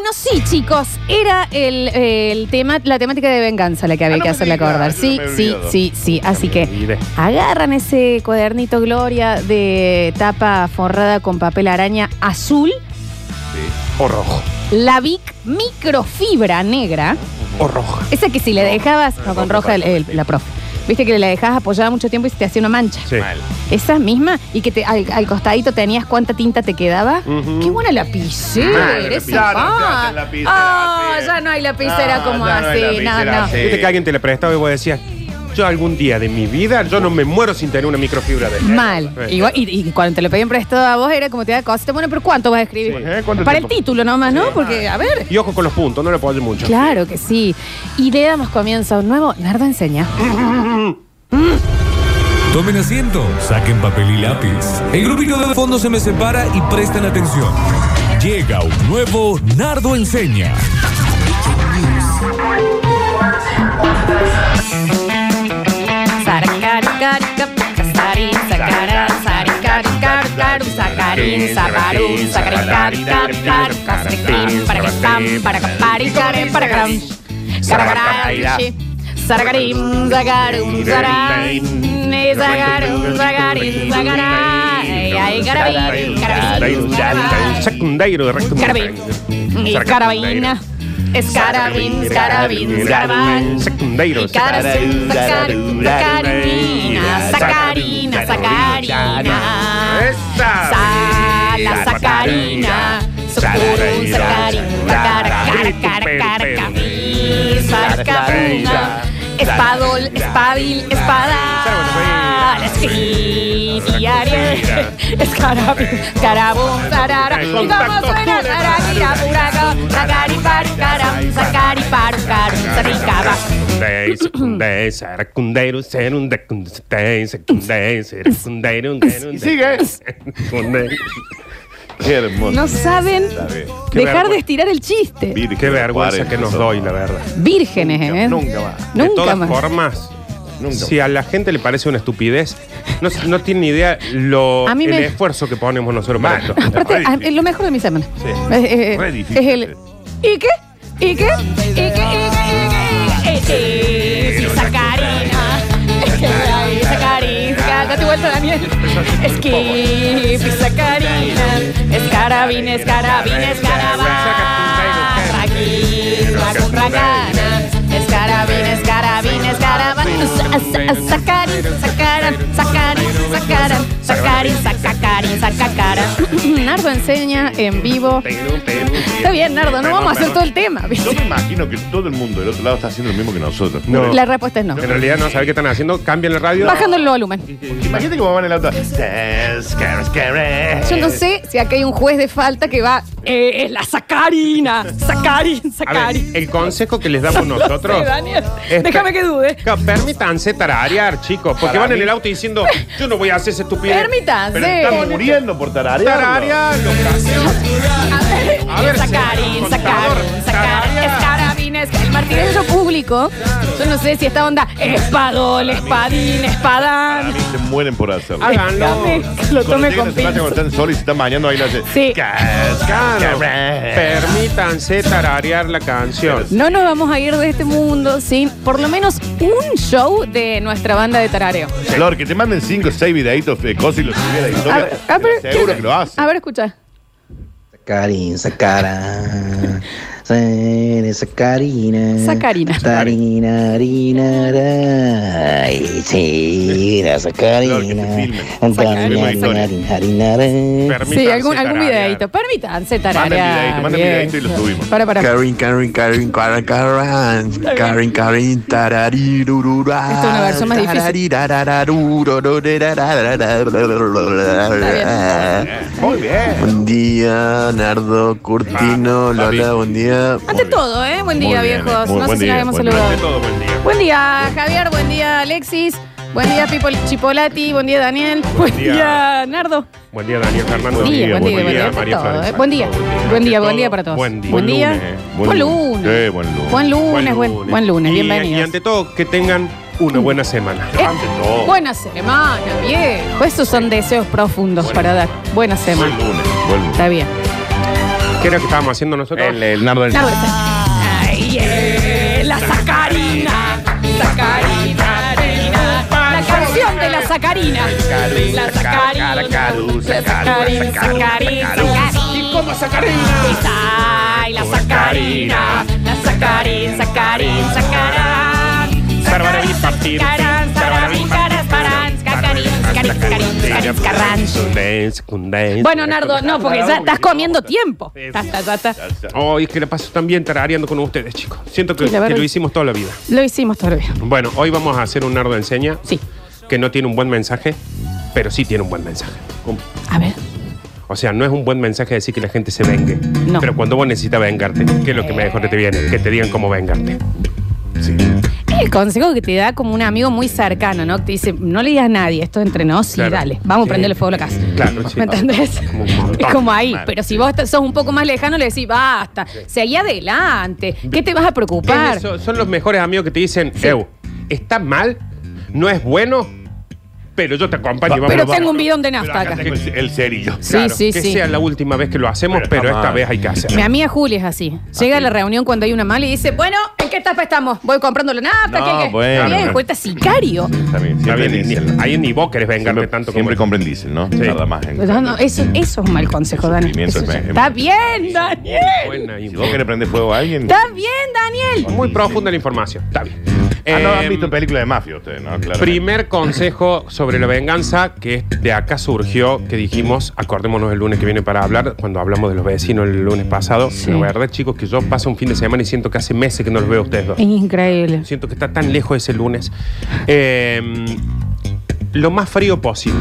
bueno, sí, chicos. Era el, el tema, la temática de venganza la que había Ah, no que me hacerle digas, acordar. yo Sí, me he sí, olvidado. sí, sí. Así que agarran ese cuadernito Gloria de tapa forrada con papel araña azul, O rojo. la Vic microfibra negra. O roja. Esa que si le dejabas, no con roja, el- el- la profe. Viste que la dejabas apoyada mucho tiempo y se te hacía una mancha. Sí. Mal. Esa misma, y que te, al, al costadito tenías cuánta tinta te quedaba. Ujú. Qué buena lapicera. Mal, ese ya no lapicera Ah, así. ya no hay lapicera No, como ya no así. hay No, lapicera no. así. Viste que alguien te la prestaba y vos decías, yo algún día de mi vida, yo no me muero sin tener una microfibra de Mal. Igual- y, y cuando te lo pedían prestado a vos era como te da cosita. Bueno, pero ¿cuánto vas a escribir? Sí. ¿Eh? ¿Cuánto Para tiempo? el título nomás, ¿no? Porque, a ver. Y ojo con los puntos, no le apoyo mucho. Claro que sí. Y le damos comienzo a un nuevo Nardo Enseña. Tomen asiento, saquen papel y lápiz. El grupito de fondo se me separa y presten atención. Llega un nuevo Nardo Enseña. Sacarín, eh, zagarum, zagarín, ay, carabín, carabín, carabín. Secundario de recto. Carabín. Y carabina. Escarabín, escarabín, escarabán. Secundario. Y caracín, sacarín, sacarina, sacarina, sacarina. Esa. Sa- la sacarina. Socorro, sacarín, cara, cara, cara, cara, sacarina. Espadol, espadil, espada. Escribiario. Escarabín, carabón, sarara. Y vamos suena, saragira, puraca, sacari, paru, caram, sacari, paru, carum, saricaba. Secundario, secundario, secundario, secundario, secundario, secundario, Y sigue. Qué hermoso. No saben. Qué dejar vergüenza. de estirar el chiste. Virgen, Qué vergüenza 40 que nos doy, la verdad. Vírgenes, ¿eh? Nunca más. de Nunca todas más. formas, Nunca si a la gente le parece una estupidez, no, no tiene ni idea lo, A mí el me- esfuerzo que ponemos nosotros para esto. Aparte, Re a- difícil. lo mejor de mi semana. Sí. Es, eh, Re es difícil. el. ¿Y qué? ¿Y qué? ¿Y qué? ¿Y qué? ¿Y qué? Es que hay sacarina. Date vuelta, Daniel. Es que sacarina. Escarabín, escarabín, escarabán. Raquín, racún, racana. Escarabín, escarabín, escarabán. Sacarín, sacaran, sacarín, sacaran, sacarín, sacacarín, sacacaran. Nardo enseña en vivo. Está bien, Nardo, no vamos a hacer todo el tema. Yo me imagino que todo el mundo del otro lado está haciendo lo mismo que nosotros. No. La respuesta es no. En realidad no sabe qué están haciendo, cambian la radio. Bajando el volumen. Imagínate que van en el auto. Yo no sé si acá hay un juez de falta que va. Eh, es la sacarina. A ver, sacarín. el consejo que les damos nosotros. Daniel. Déjame que dude. Permítanse tararear, chicos, porque Para van en mí- el auto diciendo, yo no voy a hacer esa estupidez. Permítanse. Pero están muriendo por tararearlo. Tararearlo. A ver, sacarín, señor sacarín, contador, sacarín. El martillo público. Yo no sé si esta onda. Espadol, espadín, espadán. mí se mueren por hacerlo. Háganlo. Lo tome con a su casa, cuando pinzas. están solos y se están bañando, ahí lo hace. Sí. Claro. Permítanse tararear la canción. No nos vamos a ir de este mundo sin por lo menos un show de nuestra banda de tarareo. Flor, que te manden 5 o 6 videitos de cosas y los subí a la A historia. ver, a ver, Seguro que lo hace. A ver, escucha. Sacarín, sacara. Sere, sacarina. Sacarina. Tarina, harina, sí, sacarina. Sí, algún, algún videito. Permítanse Manden tararear. manden Bien. videíto y lo subimos. Para, para. Karin, Karin, Karin, Karin, Karin, Karin, Karin, tararirurura. Esta es una versión más difícil. Muy bien. Buen día, Nardo, Curtino, Ah, Lola, buen día. Ante todo, ¿eh? Buen día, bien, viejos. muy no sé buen si nos día, hemos buen saludado. De todo, buen día. Buen día, Javier. Buen día, Alexis. Buen día, Pipo Chipolati. Buen día, Daniel. Buen día. día, Nardo. Buen día, Daniel Fernando. Buen día, buen día, buen día. María Todo, ¿eh? Buen día. Buen día, buen día para todos. Buen día. Buen día. Buen Buen lunes. Sí, buen lunes. Buen lunes, buen, buen lunes. Y- Y, Bienvenidos. ante todo, que tengan una buena semana. Eh, Ante todo. buena semana, viejo. Esos son deseos profundos para dar. Buena semana. Buen lunes. Buen lunes. Está bien. ¿Qué era que estábamos haciendo nosotros? El, el nardo del Nardo. Ay, eh, la sacarina. Sacarina, harina. La canción de la sacarina. La sacarina. La sacarina, sacarina, ¿Y cómo sacarina? Ay, la sacarina. La sacarina, sacarina, Sacarán, Bueno, Nardo, no, porque ya estás comiendo tiempo. Ta. Oh, es que la paso tan bien tarareando con ustedes, chicos. Siento que, Sí, la verdad. que lo hicimos toda la vida. Lo hicimos todavía. Bueno, hoy vamos a hacer un nardo enseña Sí. que no tiene un buen mensaje, pero sí tiene un buen mensaje. A ver. O sea, no es un buen mensaje decir que la gente se vengue. No. Pero cuando vos necesitas vengarte, ¿qué es lo que mejor te viene? Que te digan cómo vengarte. Sí. Es el consejo que te da como un amigo muy cercano, ¿no? Que te dice, no le digas a nadie, esto es entre nos, sí, Claro. dale, vamos Sí. a prenderle fuego a la casa. Claro, sí. ¿Me entendés? Como un montón. Es como ahí, Mal. pero si vos sos un poco más lejano, le decís, basta, seguí adelante, ¿qué te vas a preocupar? Son los mejores amigos que te dicen, Sí. Eu, está mal, no es bueno, pero yo te acompaño y vamos Pero vamos. tengo un bidón de Pero nafta acá acá. tengo el, el cerillo. Sí, Claro, sí, que sí. sea la última vez que lo hacemos, Pero pero, está esta mal. vez hay que hacerlo. Mi amiga Julia es así. Llega a la reunión cuando hay una mala y dice, bueno, ¿en qué etapa estamos? Voy comprando la nafta, No, ¿qué, qué? bueno, Está bien, cuenta sicario. Está bien, Está siempre bien, ni- diésel. ahí ni vos querés vengarte Siempre, tanto siempre como... compren diésel, ¿no? Sí. Nada más. en- No, no, eso, eso es un mal consejo, Dani. sufrimiento Eso es ya- Está bien, Daniel. Buena y- Si vos querés prender fuego a alguien. Está bien, Daniel. Muy profunda la información. Está bien. Ah, no, han Em, visto películas de mafia ustedes, ¿no? Claro. Primer consejo sobre la venganza, que de acá surgió, que dijimos, acordémonos el lunes que viene para hablar, cuando hablamos de los vecinos el lunes pasado. Sí. La verdad, chicos, que yo paso un fin de semana y siento que hace meses que no los veo a ustedes dos. Es increíble. Siento que está tan lejos ese lunes. Em, lo más frío posible.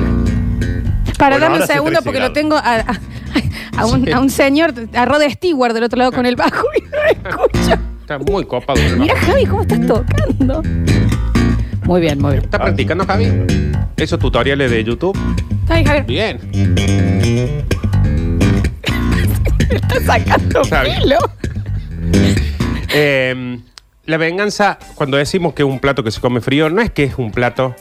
Para Bueno, darme un ahora hace segundo, 13 porque lo grados. tengo a, a- a un, Sí. a un señor, a Rod Stewart del otro lado con el bajo y no lo escucho. Está muy copado. el Mira, bajo. Javi, ¿cómo estás tocando? Muy bien, muy bien. ¿Está practicando, Javi? ¿Esos tutoriales de YouTube? Está bien, Javier. Bien. Está sacando Está bien. pelo. Em, la venganza, cuando decimos que es un plato que se come frío, no es que es un plato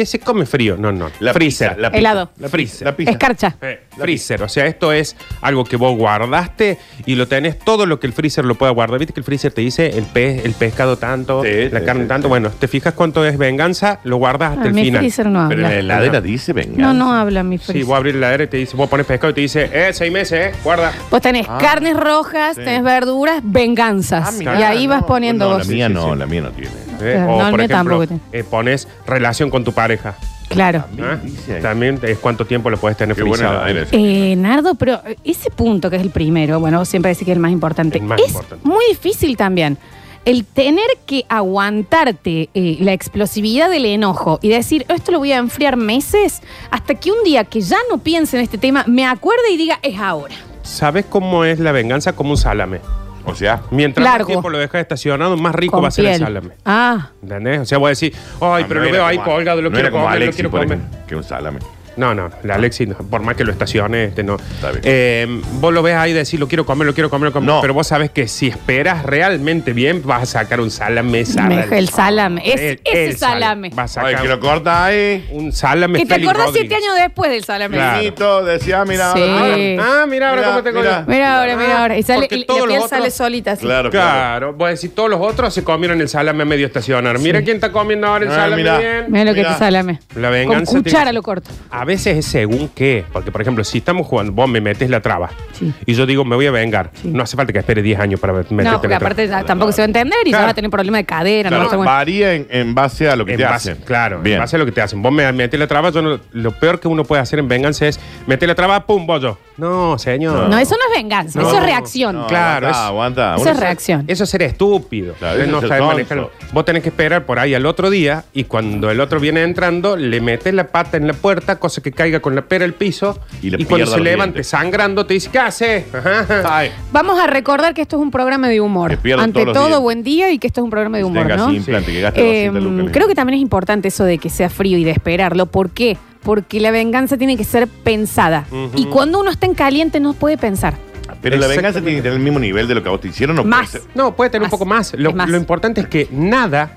que se come frío, no, no. La freezer. pizza, la pizza. Helado. La Freezer. La pizza. Escarcha. Eh, freezer, o sea, esto es algo que vos guardaste y lo tenés todo lo que el freezer lo pueda guardar. Viste que el freezer te dice el pez, el pescado tanto, Sí, la sí, carne sí, tanto. sí. Bueno, te fijas cuánto es venganza, lo guardas hasta Ah, el mi final. freezer no Pero en la habla. heladera dice, venga. No, no habla mi Sí, freezer. vos abrís la heladera y te dice, vos pones pescado y te dice, eh, seis meses, eh, guarda. Vos tenés Ah, carnes rojas, sí. tenés verduras, venganzas. Ah, mirá, y ahí vas no, poniendo no, vos. La mía Sí, sí, no, sí. la mía no tiene. Eh, Claro, o, no, el por mío ejemplo, tampoco eh, pones relación con tu pareja. Claro. ¿ah? dice ahí. También es cuánto tiempo lo puedes tener Qué buena frisado. Eh, Nardo, pero ese punto que es el primero, bueno, vos siempre decís que es el más importante, El más es importante. muy difícil también. El tener que aguantarte eh, la explosividad del enojo y decir, esto lo voy a enfriar meses, hasta que un día que ya no piense en este tema, me acuerde y diga, es ahora. ¿Sabes cómo es la venganza? Como un salame. O sea, Mientras Largo. más tiempo lo dejas estacionado, más rico Con va a ser el piel. salame. Ah, ¿Entendés? O sea, voy a decir, ay, pero no lo veo ahí colgado, lo no quiero era como comer, lo quiero comer. Que un salame. No, no, la Alexi, no, por más que lo estacione, este no. Está bien. Eh, vos lo ves ahí y decís, lo quiero comer, lo quiero comer, lo quiero comer. No. Pero vos sabes que si esperas realmente bien, vas a sacar un salame. salame. me- el salame, es- El- ese el salame. Vas a Ay, sacar que lo corta ahí. un salame que te Félix acordás siete años después del salame. Claro. Finito, decía, mira. Sí. ahora- Ah, mira ahora Mira, cómo te mira. Mira ahora, mira ahora. Y, sale, Porque y, todos la los piel otros- sale solita así. Claro, claro. Claro, voy a decir, todos los otros se comieron el salame a medio estacionar. Mira quién está comiendo ahora el Ah, salame mira. bien. Mira lo que Mira. te salame. La venganza Con cuchara tiene- lo corto. A veces es según qué. Porque, por ejemplo, si estamos jugando, vos me metes la traba Sí. y yo digo, me voy a vengar. Sí. No hace falta que espere 10 años para meterte No, la porque traba. aparte ya tampoco se va a entender y ya Claro. va a tener problema de cadera. Claro, no bueno. varía en, en base a lo que En te base- hacen. Claro, Bien. en base a lo que te hacen. Vos me metes la traba, yo no- lo peor que uno puede hacer en venganza es meter la traba, pum, bollo. No, señor. No, eso no es venganza, No. eso es reacción. No, Claro, aguanta, es- aguanta. Eso Uno es se- reacción. Eso es ser estúpido. Claro, Ustedes eso no ser tonto. manejarlo. Vos tenés que esperar por ahí al otro día y cuando el otro viene entrando, le metes la pata en la puerta, cosa que caiga con la pera al piso. Y le cuando se levante dientes. sangrando, te dice, ¿qué hace? Ajá. Ay, Vamos a recordar que esto es un programa de humor. Que Ante todo, buen día y que esto es un programa de Que humor, ¿no? implante, que gaste Eh, 200 lucas. creo que también es importante eso de que sea frío y de esperarlo. ¿Por qué? Porque la venganza tiene que ser pensada. Y cuando uno está en caliente no puede pensar. Pero la venganza tiene que tener el mismo nivel de lo que a vos te hicieron. No Más. puede ser- No, puede tener Más. un poco más. Lo, Es más. lo importante es que nada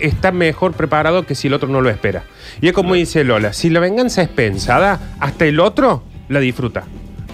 está mejor preparado que si el otro no lo espera. Y es como dice Lola, si la venganza es pensada, hasta el otro la disfruta.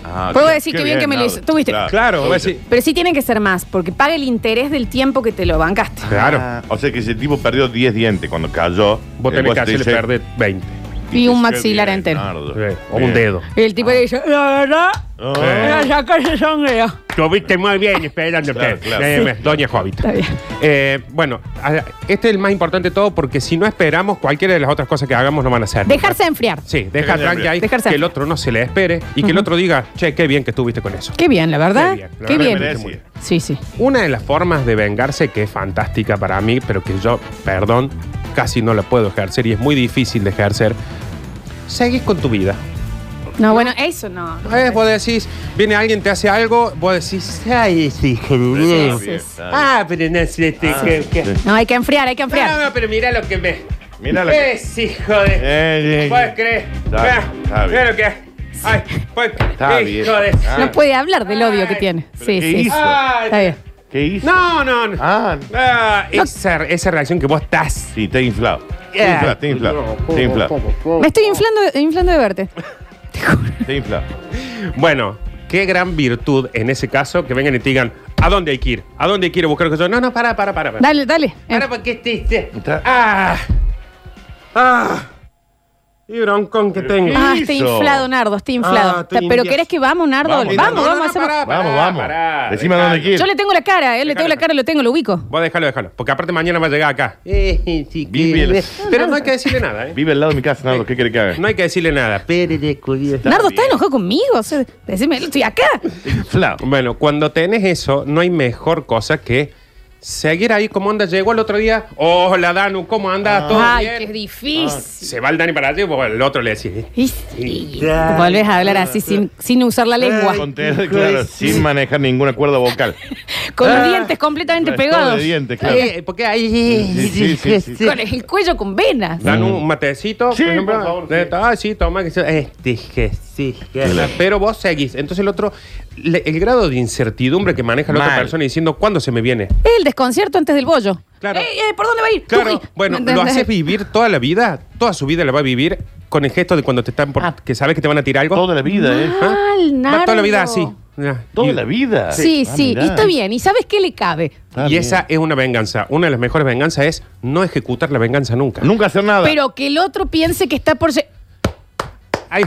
Ah, Puedo qué- decir qué que bien que me lo Nardo. hizo. Tuviste. Claro. Claro, voy a decir- Pero sí tienen que ser más, porque paga el interés del tiempo que te lo bancaste. Claro. Ah, o sea que ese tipo perdió 10 dientes cuando cayó. Vos El tenés que hacerle dice, perder 20. Y un "Qué maxilar bien, entero. Nardo". Sí, O Bien. un dedo. Y el tipo le dice, la verdad, Ah. voy a sacar ese sonreo. Tuviste muy bien esperando Claro, claro. Eh, Doña Jovita. Está bien. Eh, bueno, a- este es el más importante de todo porque si no esperamos, cualquiera de las otras cosas que hagamos no van a ser. Dejarse enfriar. Sí, deja Dejarse tranqui ahí, Dejarse. que el otro no se le espere y que el otro diga, che, qué bien que estuviste con eso. Qué bien, la verdad. Qué bien, la Qué verdad bien. me merece. Sí, sí. Una de las formas de vengarse que es fantástica para mí, pero que yo, perdón, casi no la puedo ejercer y es muy difícil de ejercer, seguís con tu vida. No, bueno, eso no. Eh, vos decís, viene alguien, te hace algo, vos decís, ay, ese hijo de bien. Ah, pero no sé, este, Ah, que- que- sí. No, hay que enfriar, hay que No, enfriar. no, pero mira lo que me. Mira lo que- Es hijo de. Eh, eh, ¿Puedes creer? Está bien, está Mira bien. lo que. Ay, ¿puedes creer? Está Hijo bien. de. Ah. No puede hablar del odio que tiene. ¿pero Sí, qué sí. hizo? Ay, Está bien. ¿Qué hizo? No, no, no. Ah, Ah, esa, esa reacción que vos estás. sí, te inflado. Te Yeah. inflado, te inflado. Te inflado. Me estoy inflando, inflando de verte. Te inflado. Bueno, qué gran virtud en ese caso que vengan y te digan, ¿a dónde hay que ir? ¿A dónde hay que ir a buscar cosas? No, no, para, para, para. para. Dale, dale. Eh, Para porque te. te- Está- Ah. Ah. Y broncón que tengo. Ah, ¿Qué está hizo? inflado, Nardo, está inflado. Ah, estoy ¿Pero india- querés que vamos, Nardo? Vamos, Vamos, no, vamos, no, no, hacemos- pará, Vamos, vamos. pará, Decime dejalo. dónde quieres. Yo le tengo la cara, eh, le tengo la cara, lo tengo, lo ubico. Vos déjalo, déjalo. Porque aparte mañana va a llegar acá. Eh, sí, Vive el- Pero no hay que decirle nada, ¿eh? Vive al lado de mi casa, Nardo. ¿Qué quiere que haga? No hay que decirle nada. Pero de. Nardo. ¿estás enojado conmigo? O sea, decime, estoy acá. Inflado. Bueno, cuando tenés eso, no hay mejor cosa que seguir ahí como anda. Llegó el otro día. Hola, Danu, ¿cómo anda? ¿Todo Ay, bien? qué difícil. Se va el Dani para allá y vos el otro le decís. "Eh, Y sí, Volvés a hablar así sin, sin usar la lengua. Con claro, sin manejar ninguna cuerda vocal. Con Ah. los dientes completamente Todo pegados. de dientes, claro. Eh, porque ahí. Sí, sí, sí, sí. Con el cuello con venas. Dan un matecito, Sí, por ejemplo. por favor, De- sí. Ah, sí, toma. Que se- este, que sí, que Pero vos seguís. Entonces el otro, le- el grado de incertidumbre que maneja la otra Mal. persona diciendo, ¿cuándo se me viene? Es el desconcierto antes del bollo. Claro. Eh, eh, ¿Por dónde va a ir? Claro, Uy, bueno, ¿me lo entendés? haces vivir toda la vida, toda su vida la va a vivir con el gesto de cuando te están por- Ah. que sabes que te van a tirar algo. Toda la vida, ¿eh? ¿Ah? Mal, Va toda la vida Nardo. así. Toda Y- la vida. Sí, Ah, sí, mirá. y está bien. ¿Y sabes qué le cabe? Y bien. esa es una venganza. Una de las mejores venganzas es no ejecutar la venganza nunca. Nunca hacer nada. Pero que el otro piense que está por... lle- Ahí.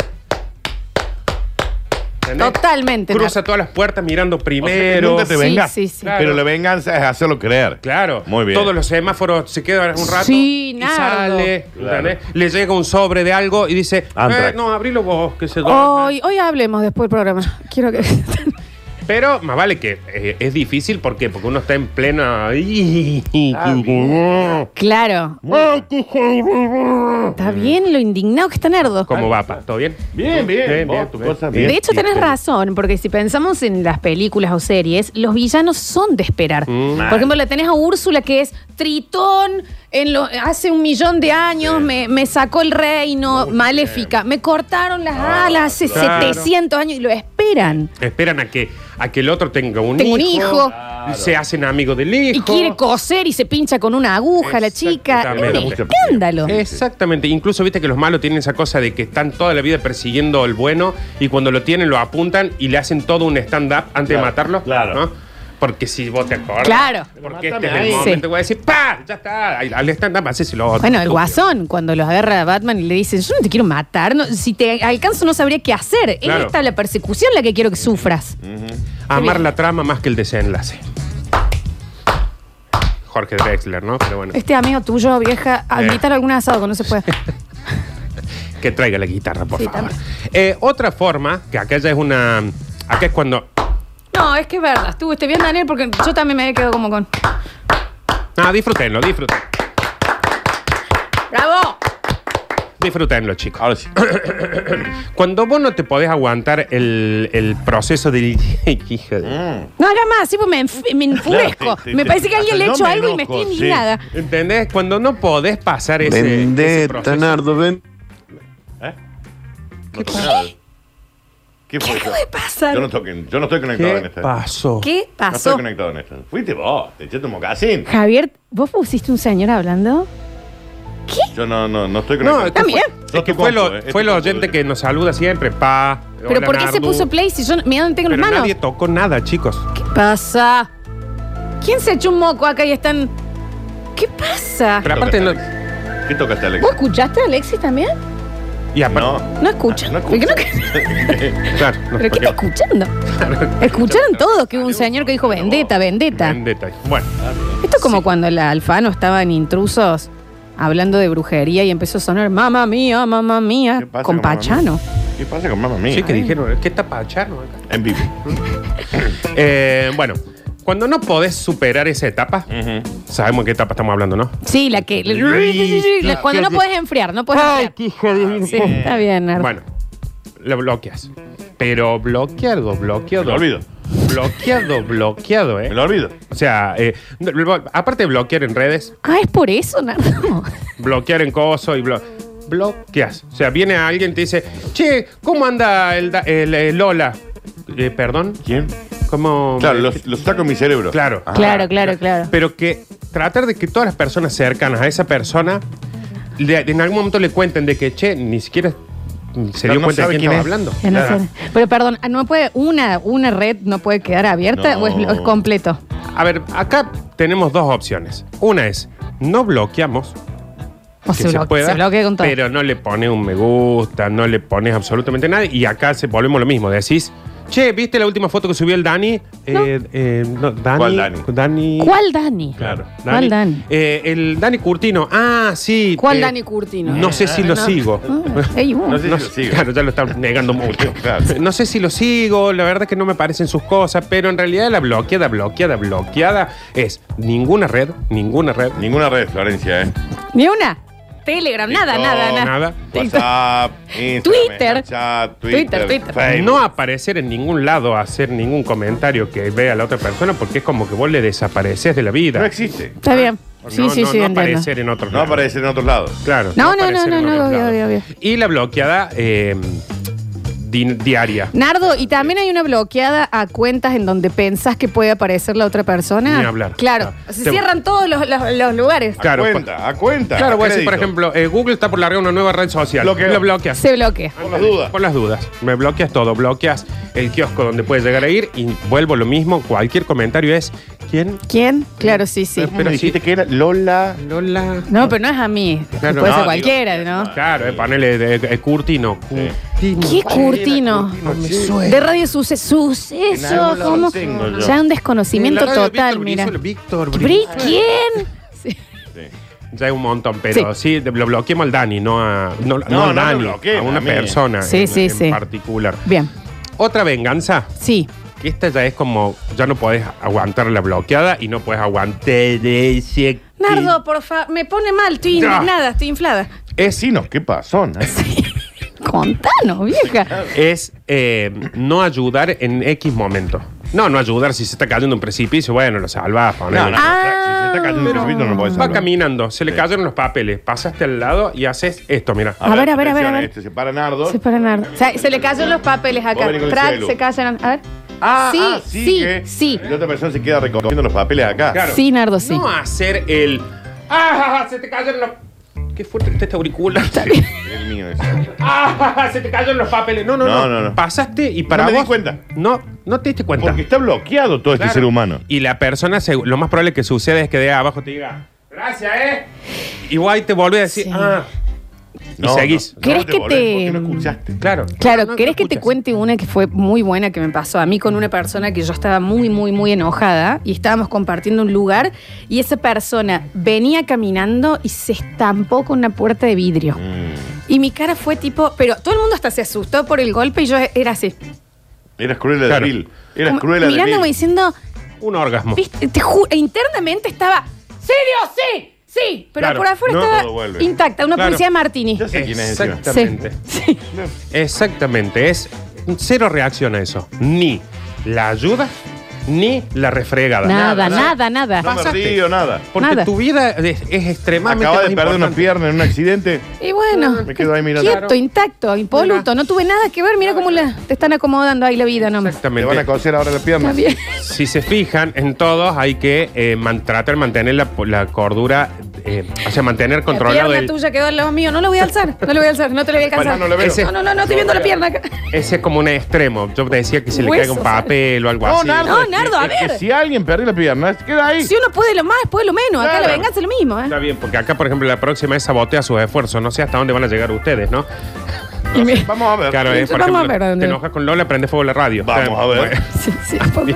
¿Entendés? Totalmente. Cruza todas las puertas mirando O sea que primero. nunca te Sí, vengas. sí, sí. Claro. Pero la venganza es hacerlo creer. Claro. Muy bien. Todos los semáforos se quedan un rato. Sí, y Nardo. sale. Claro. ¿entendés? Le llega un sobre de algo y dice, Antrax. eh, no, abrilo vos, que se Hoy, hoy hablemos después del programa. Quiero que... Pero más vale que eh, es difícil, ¿por qué? Porque uno está en plena. claro. Está bien lo indignado que está Nardo. ¿Cómo va, pa? ¿Todo bien? Bien, bien. Bien, Vos, bien, tu bien. cosa, Bien. bien. De hecho, tenés Bien. razón, porque si pensamos en las películas o series, los villanos son de esperar. Mm. Por ejemplo, la tenés a Úrsula, que es Tritón, en lo, hace un millón de años me, me sacó el reino, maléfica. Me cortaron las alas hace claro. 700 años y lo esperan. Esperan a que, a que el otro tenga un Tengo un hijo. hijo. Se hacen amigos del hijo. Y quiere coser y se pincha con una aguja la chica. Es un Exactamente. escándalo. Exactamente, incluso viste que los malos tienen esa cosa de que están toda la vida persiguiendo al bueno y cuando lo tienen lo apuntan y le hacen todo un stand-up antes de Claro, matarlo. claro. ¿no? Porque si vos te acordás. Claro. Porque este es el momento Sí. voy a decir, ¡pa! Ya está. Al- Al stand-up haces lo otro. Bueno, el guasón, cuando los agarra a Batman y le dice, yo no te quiero matar, no- si te alcanzo no sabría qué hacer. Claro. Es esta la persecución la que quiero que sufras. Amar bien. la trama más que el desenlace. Jorge Drexler, ¿no? Pero bueno, Este amigo tuyo, vieja, a Eh. invitar a algún asado que no se puede. que traiga la guitarra, por Sí, favor. también. Eh, otra forma, que acá ya es una. Acá es cuando. No, es que es verdad. Estuviste bien, Daniel, porque yo también me he quedado como con. No, disfrútenlo, disfruten. ¡Bravo! Disfrútenlo, chicos. Ahora sí. Cuando vos no te podés aguantar el, el proceso del. Hijo de- Mm. No haga más, sí, pues me, enf- me enfurezco. Claro, sí, sí, me sí. parece que alguien le ha hecho me algo y me enojo, estoy sí. indignada. ¿Entendés? Cuando no podés pasar ese. ese Vendetta, proceso. Nardo, ven. ¿Eh? No toqué nada. ¿Qué fue eso? ¿Qué pasa? Yo no, toqué- yo no estoy conectado en ¿Qué esta. pasó? ¿Qué No estoy pasó? conectado en esta. Fuiste vos, te echaste un mocasín. Javier, ¿vos pusiste un señor hablando? Yo no, no, no estoy con No, el es que También. fue, Sos es que fue, lo, eh, fue el oyente que nos saluda siempre. Pa. ¿Pero hola, por qué se Nardu. puso play si yo mira dónde tengo Pero las manos? nadie tocó nada, chicos. ¿Qué pasa? ¿Quién se echó un moco acá y están.? ¿Qué pasa? Pero aparte, no, ¿Qué tocaste, Alex? ¿Vos escuchaste a Alexis también? Y aparte, No. No escuchan. No ¿Por qué no- claro, no, ¿Pero qué está escuchando? Escucharon todos que hubo un señor que dijo vendetta, vendetta. Vendetta. Bueno, Esto es como cuando la Alfano estaba en intrusos hablando de brujería y empezó a sonar mamá mía, mamá mía, ¿Qué pasa con Pachano. ¿Qué pasa con mamá mía? sí que dijeron, ¿qué está Pachano acá? En vivo. Eh, bueno, cuando no podés superar esa etapa, sabemos de qué etapa estamos hablando, ¿no? Sí, la que. la- cuando no puedes enfriar, no puedes enfriar. Sí, está bien, Nardo. Bueno, lo bloqueas. Pero bloqueado, bloqueado. Me lo olvido. Bloqueado, bloqueado, ¿eh? Me lo olvido. O sea, eh, aparte de bloquear en redes, Ah, es por eso, Nardo. bloquear en coso y blo bloqueas. O sea, viene alguien y te dice, che, ¿cómo anda el, da- el- el Lola? Eh, ¿Perdón? ¿Quién? Claro, los, los saco en mi cerebro. Claro. Claro, claro, claro. Pero que tratar de que todas las personas cercanas a esa persona le- en algún momento le cuenten de que, che, ni siquiera se dio no cuenta de sabe quién quién estaba es. hablando. Claro. Pero perdón, no puede, una, una red no puede quedar abierta No. o es, es completo. A ver, acá tenemos dos opciones. Una es, no bloqueamos, O que se, pueda, se bloquea con todo. pero no le pones un me gusta, no le pones absolutamente nada. Y acá se volvemos lo mismo. Decís, che, ¿viste la última foto que subió el Dani? Eh, eh, no, Dani ¿Cuál Dani? Dani. ¿Cuál Dani? Claro. ¿Cuál Dani? Eh, el Dani Curtino. Ah, sí. ¿Cuál eh, Dani Curtino? No sé si lo no. sigo. Ah, ey. No sé si lo sigo. Claro, ya lo están negando mucho. Claro. No sé si lo sigo, la verdad que no me parecen sus cosas, pero en realidad la bloqueada, bloqueada, bloqueada es ninguna red, ninguna red. Ninguna red, Florencia, ¿eh? Ni una. Telegram, nada, TikTok, nada, nada. WhatsApp, Instagram, Twitter. Snapchat, Twitter, Twitter, Twitter. No aparecer en ningún lado, hacer ningún comentario que vea a la otra persona, porque es como que vos le desapareces de la vida. No existe. Está bien. Sí, no, sí, no, sí, no aparecer en otros No lados. aparece en otros lados. Claro. No, no, aparecer no, no, otros obvio, obvio, obvio. Y la bloqueada eh, di- diaria. Nardo, y también hay una bloqueada a cuentas en donde pensás que puede aparecer la otra persona. Ni hablar. Claro. Ah, Se te- cierran todos los, los- los lugares. Claro, a cuenta, a cuenta. Claro, a voy a decir, por crédito. ejemplo, eh, Google está por largar una nueva red social. Bloqueo. Lo bloqueas. Se bloquea. Por las dudas. Por las dudas. Me bloqueas todo. Bloqueas el kiosco donde puedes llegar a ir y vuelvo lo mismo. Cualquier comentario es ¿quién? ¿Quién? Claro, sí, sí. Pero Pero dijiste sí. que era Lola. Lola. No, pero no es a mí. Claro. Puede ser cualquiera, digo, ¿no? Claro, eh, ponele de, de- Curtino. Curtino. ¿Qué Curtino? Sí. De Radio Suceso. Suceso. ¿Cómo? Ya un desconocimiento total, mira. Víctor. ¿Quién? Sí. Sí. Ya hay un montón, pero sí, lo bloqueemos al Dani, no a, no, no Dani, a una persona Sí, en, sí, en sí. particular. Bien. Otra venganza, Sí. Que esta ya es como, ya no podés aguantar la bloqueada y no podés aguantar ese... Nardo, por favor, me pone mal. Estoy Ya. indignada, estoy inflada. Vecinos, ¿qué pasó? no? Contanos, vieja. es eh, no ayudar en X momento. No, no ayudar si se está cayendo un precipicio, bueno, lo salvás, ponele. No, no, Ah. si se está cayendo un precipito no puede Va salvar. caminando, se le Sí. cayeron los papeles, pasaste al lado y haces esto, mira. A ver, a ver, a ver, atención, a ver. Este se para Nardo. Se para Nardo. O sea, se le cayeron los papeles acá. Vos venís con el Track, celu. se cayeron. A ver. Ah, Sí, ah, sí, sigue. sí. Y la otra persona se queda recogiendo los papeles acá. Claro. Sí, Nardo, sí. No hacer el. ¡Ah! Se te cayeron los. Qué fuerte que está este auricular. El mío ese. ¡Ah! Se te cayeron los papeles. No, no, no. No, no, no. Pasaste y para No me di vos. cuenta. No, no te diste cuenta. Porque está bloqueado todo Claro. este ser humano. Y la persona, se- lo más probable que suceda es que de abajo te diga, gracias, ¿eh? Igual te vuelve a decir, Sí. ah. No, y seguís. no, no ¿Querés te que volvés, te- ¿Por qué no escuchaste? Claro. Claro, No, no ¿querés que te escuchas. cuente una que fue muy buena que me pasó a mí con una persona que yo estaba muy, muy, muy enojada y estábamos compartiendo un lugar y esa persona venía caminando y se estampó con una puerta de vidrio. Mm. Y mi cara fue tipo, pero todo el mundo hasta se asustó por el golpe y yo era así. Eras cruel Claro. de Bill. Eras como cruel de mirándome diciendo, Un orgasmo. viste, te ju- e internamente estaba, sí, Dios, sí, sí, pero Claro, por afuera no, estaba todo vuelve. intacta, una Claro. policía de Martini. Ya sé quién es encima. Exactamente. Sí. Exactamente. Es cero reacción a eso. Ni la ayuda, ni la refregada. Nada, nada, nada. No me Pasaste. río, nada. Porque Nada. tu vida es, es extremadamente Acaba de perder una importante. pierna en un accidente. Y bueno, Me quedo ahí mirando. quieto, intacto, impoluto, no tuve nada que ver, mira cómo la- te están acomodando ahí la vida, no me. Exactamente. van a coser ahora la pierna. Está bien. Si se fijan en todos, hay que eh, man- tratar de mantener la, la cordura eh, o sea, mantener La controlado pierna el, tuya quedó al lado mío. No lo voy a alzar. No lo voy a alzar. No te lo voy a alcanzar. Bueno, no lo veo. Ese- No, no, no, no, estoy viendo la pierna acá. ese es como un extremo. Yo te decía que se le Hueso, caiga un papel o algo No, así. Nardo. No, es que- Nardo, a es que ver. si alguien perdió la pierna, se queda ahí. Si uno puede lo más, puede lo menos. Acá Claro. la venganza es lo mismo, ¿eh? Está bien, porque acá, por ejemplo, la próxima es sabotea sus esfuerzos. No sé hasta dónde van a llegar ustedes, ¿no? Y me- Vamos a ver. Claro, es, por Vamos a ejemplo, ver a dónde- te enojas con Lola, prende fuego la radio. Vamos a ver. Bueno, Sí, sí, un poco sí.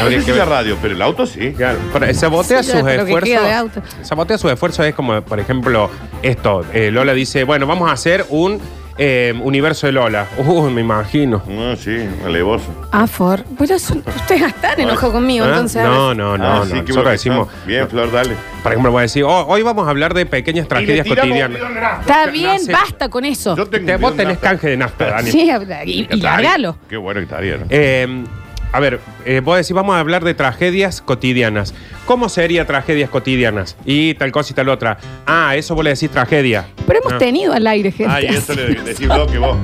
No habría sé que si la ver. radio, pero el auto sí. Claro, pero sabotea Sí, sus ya, lo que queda de auto. esfuerzos. Sabotea sus esfuerzos es como, por ejemplo, esto. eh, Lola dice, bueno, vamos a hacer un eh, universo de Lola. Uy, me imagino. No, sí, alevoso. Ah, for. Pero eso- ustedes están enojados conmigo, ¿Ah? entonces. No, no, no, Ah, no. Nosotros bueno que decimos, está. Bien, Flor, dale. por ejemplo, voy a decir, oh, hoy vamos a hablar de pequeñas tragedias cotidianas. Está bien, sé. basta con eso. Yo tengo Te- un vos bidón de tenés nafta. canje de nafta, Dani. Sí, y, y largalo. Qué bueno que estaría, ¿no? Eh, a ver, eh, vos decís, vamos a hablar de tragedias cotidianas. ¿Cómo sería tragedias cotidianas? Y tal cosa y tal otra. Ah, eso vos le decís tragedia. Pero hemos Ah. tenido al aire, gente. Ay, eso le decís bloque vos.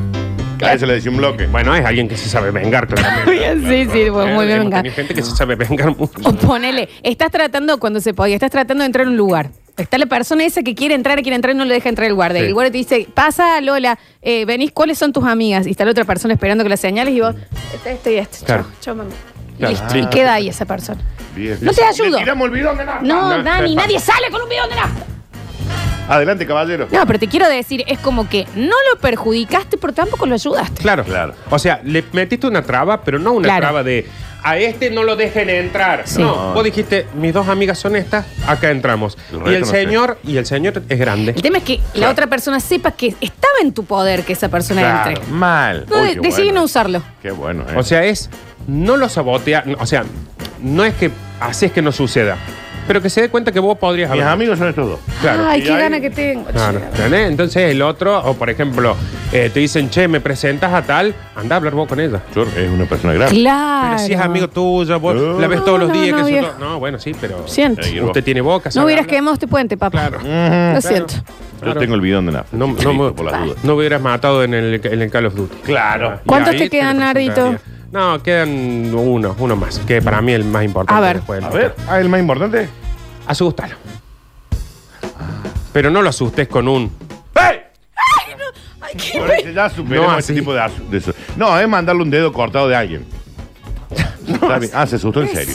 A eso le decís un bloque. Bueno, es alguien que se sabe vengar, claramente. Bien, sí, sí, muy bien, Hemos venga. tenido gente que se sabe vengar mucho. O ponele, estás tratando, cuando se podía, estás tratando de entrar a un lugar. Está la persona esa que quiere entrar, quiere entrar y no le deja entrar el guardia. Sí. Y el guardia te dice, pasa, Lola, eh, venís, ¿cuáles son tus amigas? Y está la otra persona esperando que la señales y vos, este, este y este. Claro. Mamá. Listo. Sí. Y queda ahí esa persona. Bien. No te ayudo. Le tiramos el bidón de nafta. No, no, Dani, nadie sale con un bidón de nafta. Adelante, caballero. No, pero te quiero decir, es como que no lo perjudicaste, pero tampoco lo ayudaste. Claro. Claro. O sea, le metiste una traba, pero no una Claro. traba de a este no lo dejen entrar. Sí. No, vos dijiste, mis dos amigas son estas, acá entramos. El y el no sé. señor, y el señor es grande. El tema es que la otra persona sepa que estaba en tu poder que esa persona Claro. entre. Mal. No, Uy, de- qué decidí bueno. no usarlo. Qué bueno, ¿eh? O sea, es, no lo sabotea, o sea, no es que haces que no suceda, pero que se dé cuenta que vos podrías mis haber. amigos son estos dos. Claro. Ay, Y qué ahí- gana que tengo. Claro. Entonces el otro, o por ejemplo, eh, te dicen, che, me presentas a tal, anda a hablar vos con ella. Flor es una persona grande. Claro. Pero si es amigo tuyo, vos No. la ves todos los No, días. no, que todo- no, bueno, sí, pero Siento. Ahí, usted tiene boca. No sabe hubieras hablar. quemado este puente, papá. Claro. Lo siento. Yo tengo el bidón de nafta. No, no, Listo, me- por las dudas. no hubieras matado en el, en el Call of Duty. Claro. ¿Cuántos te quedan, lo Nardito? No, quedan uno, uno más, que para mí es el más importante. A ver. después del A ver, ah, el más importante. Asústalo. Pero no lo asustes con un. ¡Hey! Ay, qué Por eso ya superemos No, este así. tipo de, asu- de eso. No, es mandarle un dedo cortado de alguien. Está bien. Ah, se asustó en serio.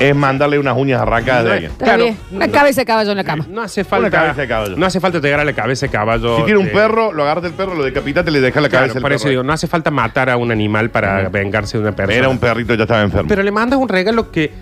Es mandarle unas uñas arrancadas de alguien. Está Claro. bien. Una cabeza de caballo en la cama. No hace falta. cabeza de caballo. No hace falta llegar a la cabeza de caballo. Si tiene un de- perro, lo agarras del perro, lo decapitaste, le dejas la Claro, cabeza por del eso perro. digo, no hace falta matar a un animal para vengarse de una persona. Era un perrito, ya estaba enfermo. Pero le mandas un regalo que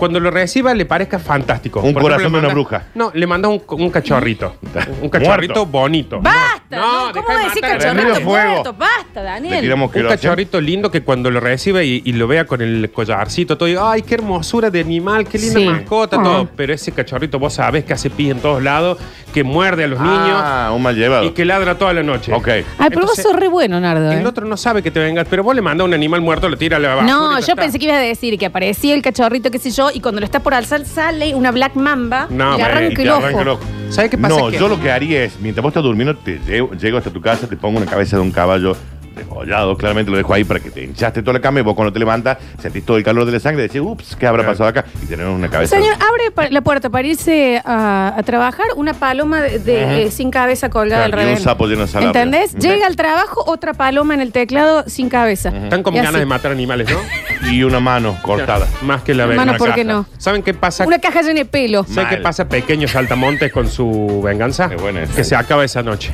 cuando lo reciba le parezca fantástico. Un Por corazón ejemplo, de una bruja. No, le mandas un, un cachorrito. un cachorrito Muerto. bonito. ¡Basta! No, No, deja ¿Cómo de decir matar. cachorrito Prendilo fuego. muerto? ¡Basta, Le Daniel! tiramos Un queroseno. cachorrito lindo que cuando lo recibe y, y lo vea con el collarcito, todo, digo, ay, qué hermosura de animal, qué linda Sí. mascota, Ah. todo. Pero ese cachorrito vos sabés que hace pis en todos lados, que muerde a los Ah, un mal llevado. niños y que ladra toda la noche. Ok. Ay, pero vos Entonces, sos re bueno, Nardo. ¿eh? El otro no sabe que te vengas, pero vos le mandas un animal muerto, lo tira a la basura. No, y ya yo está. pensé que ibas a decir que aparecía el cachorrito, qué sé yo, y cuando lo está por alzar sale una black mamba No, y le arranca te el arranca ojo. el ojo. ¿Sabes qué pasa? No, Que- yo lo que haría es, mientras vos estás durmiendo, te llego, llego hasta tu casa, te pongo una cabeza de un caballo degollado, claramente lo dejo ahí para que te hinchaste toda la cama y vos cuando te levantas sentís todo el calor de la sangre y decís, ups, ¿qué habrá pasado acá? Y tenemos una cabeza. Señor, abre pa- la puerta para irse a, a trabajar una paloma de, de, eh, sin cabeza colgada Claro, y alrededor. un sapo lleno de salabria. ¿Entendés? Ujú. Llega al trabajo otra paloma en el teclado sin cabeza. Están con Y ganas así. de matar animales, ¿no? Y una mano cortada. Más que la Mano, venganza. ¿por qué no? ¿Saben qué pasa? Una caja llena de pelo. ¿Saben qué pasa Pequeños Saltamontes con su venganza? Qué buena esa. que se acaba esa noche.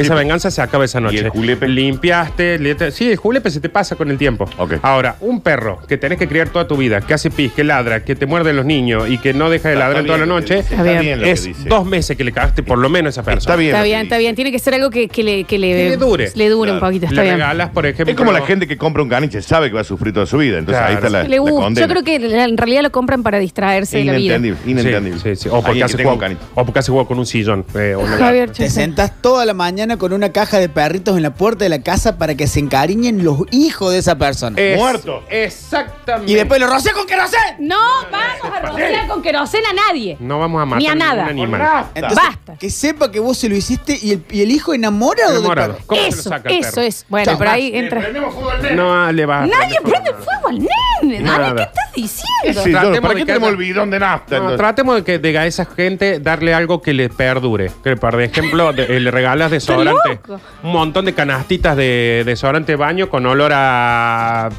Esa venganza se acaba esa noche. el julepe? Limpiaste. le- Sí, el julepe se te pasa con el tiempo. Ok. Ahora, un perro que tenés que criar toda tu vida, que hace pis, que ladra, que te muerde los niños y que no deja de Está- ladrar está toda la bien noche, dice, Está bien. lo que es dice. dos meses que le cagaste por lo menos a esa persona. Está bien. Está lo que bien, está dice. bien. Tiene que ser algo que, que le, que le, Que le dure. Le dure un Claro. poquito. Está Le bien. regalas, por ejemplo. Es como la gente que compra un caniche, sabe que va a sufrir toda su vida. Entonces ahí está la, Le la gusta. condena. Yo creo que la- en realidad lo compran para distraerse de la vida. Inentendible, inentendible. Sí, sí, sí. O, porque Alguien hace que tenga un juego, caniche. o porque hace juego con un sillón. eh, o una- Javier, Te Chesel. sentas toda la mañana con una caja de perritos en la puerta de la casa para que se encariñen los hijos de esa persona. Es- Muerto. Exactamente. Y después lo rocé con querosén. No, vamos a rociar con querosena a nadie. No vamos a matar Ni a ningún nada. animal. Entonces, Basta. Que sepa que vos se lo hiciste y el, y el hijo enamorado, Enamorado. del perro. ¿Cómo se lo Eso, saca el eso perro? es. Bueno, Chao. pero ahí Le entra. prendemos fuego al nene. No le va a Nadie prende fuego. al nene. Dani, Nada. ¿qué estás diciendo? Sí, yo, Tratemos ¿Para de qué que tenemos haya- el bidón de nafta? No, entonces? tratemos de que de a esa gente darle algo que le perdure. Que por ejemplo de- eh, le regalas desodorante. Un montón de canastitas de desodorante de baño con olor a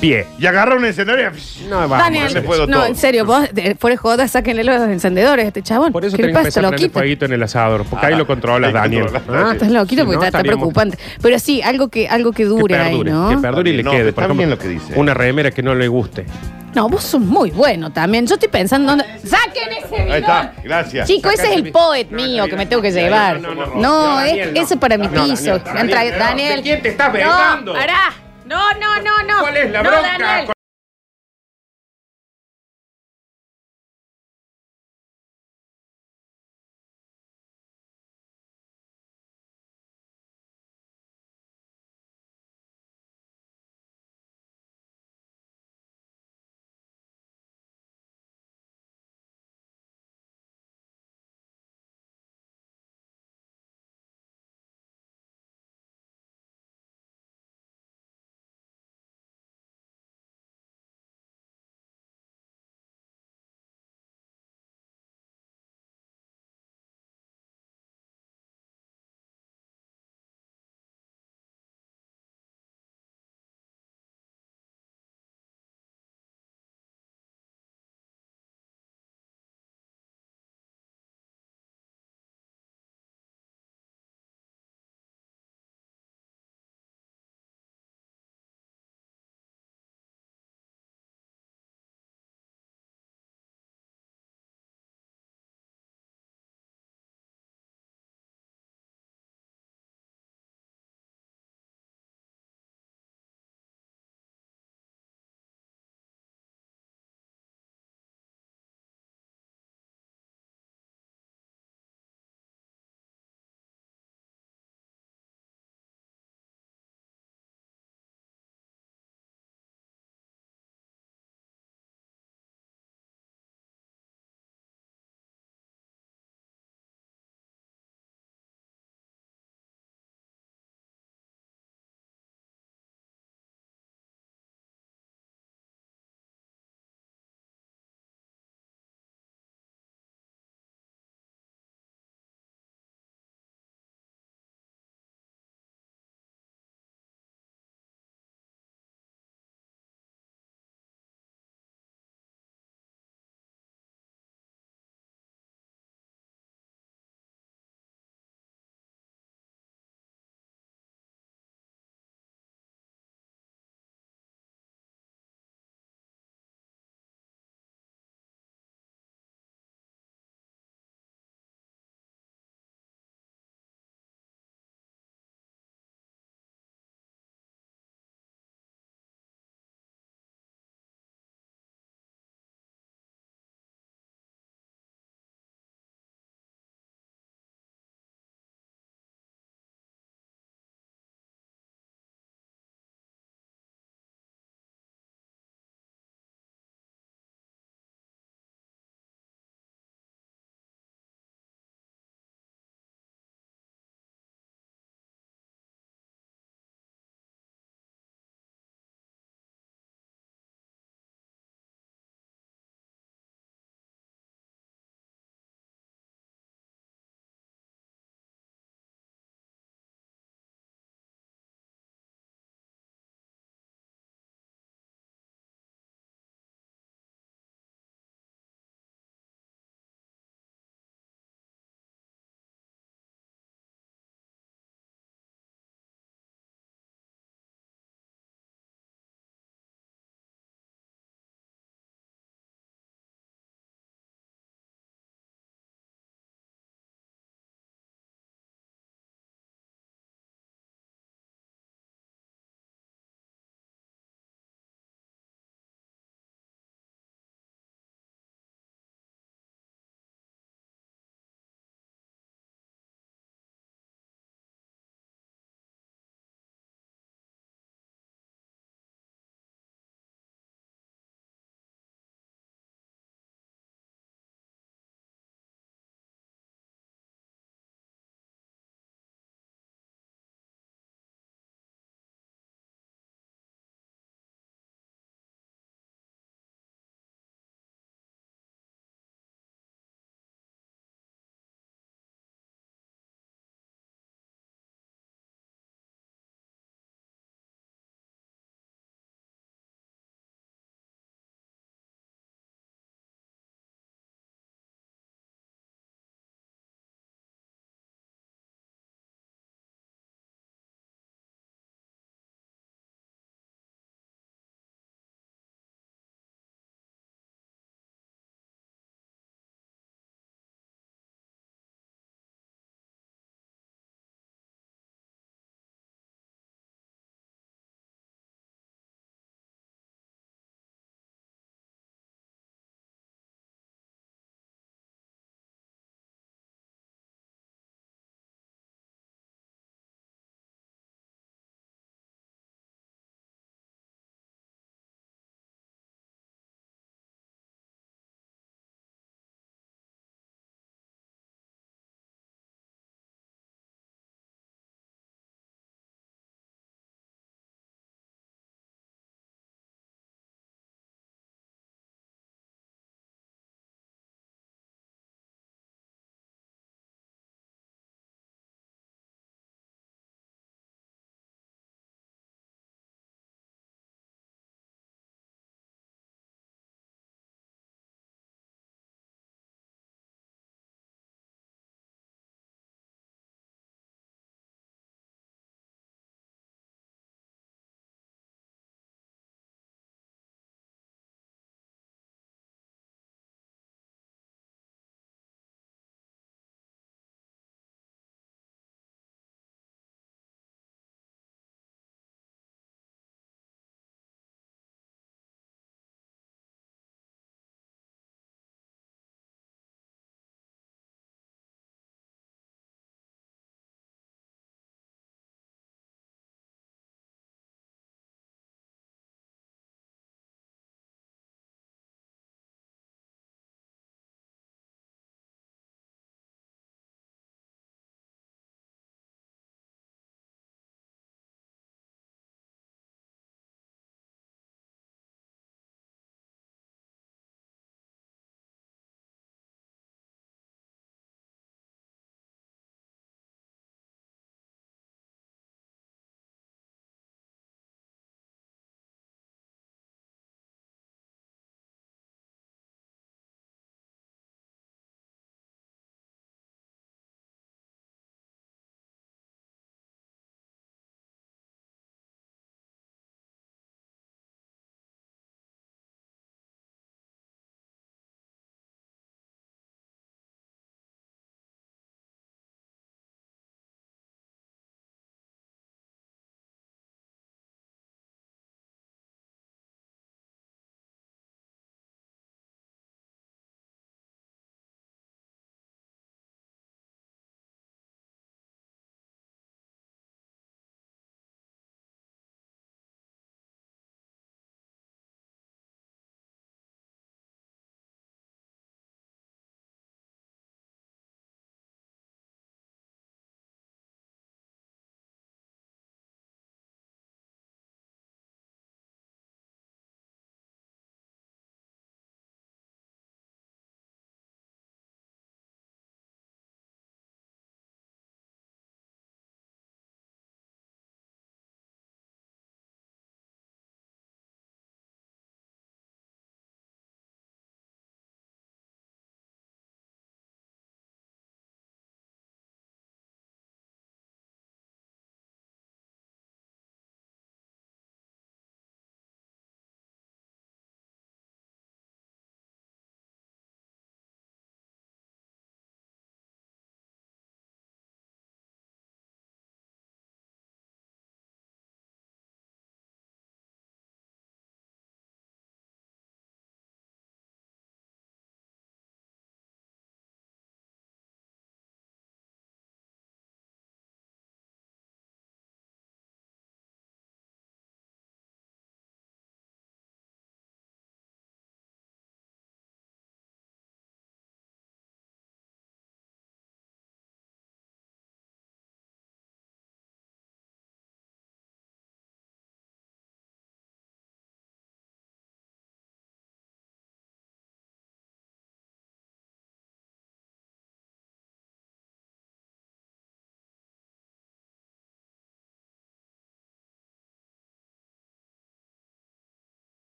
pie. Y agarra un escenario. No, vamos. Daniel, ese fuego no, todo. en serio, vos, de- fuera de joda, sáquenle los encendedores a este chabón. Por eso ¿Qué le tenés que pasa, empezar a prender loquito? fueguito en el asador. Porque ahí Ah, lo controlas, ahí Daniel. controlas. ¿Ah? Estás loquito Si porque no, está, está estaríamos- preocupante. Pero sí, algo que, algo que Que dure ahí, perdure, ¿no? que perdure y le No, quede. está Por ejemplo, bien lo que dice. Una remera que no le guste. No, vos sos muy bueno también. Yo estoy pensando. ¿dónde- ¡Saquen ese bidón! Ahí está, gracias. Chico, ese es el poet mío No, que me no, tengo que no, llevar. no, no, no, No, no, es- Daniel, no. ese para mi No, Daniel, piso. Daniel, Entra- no. Daniel. ¿De quién te estás No, vengando? pará. No, no, no, no. ¿Cuál es la no, bronca Daniel.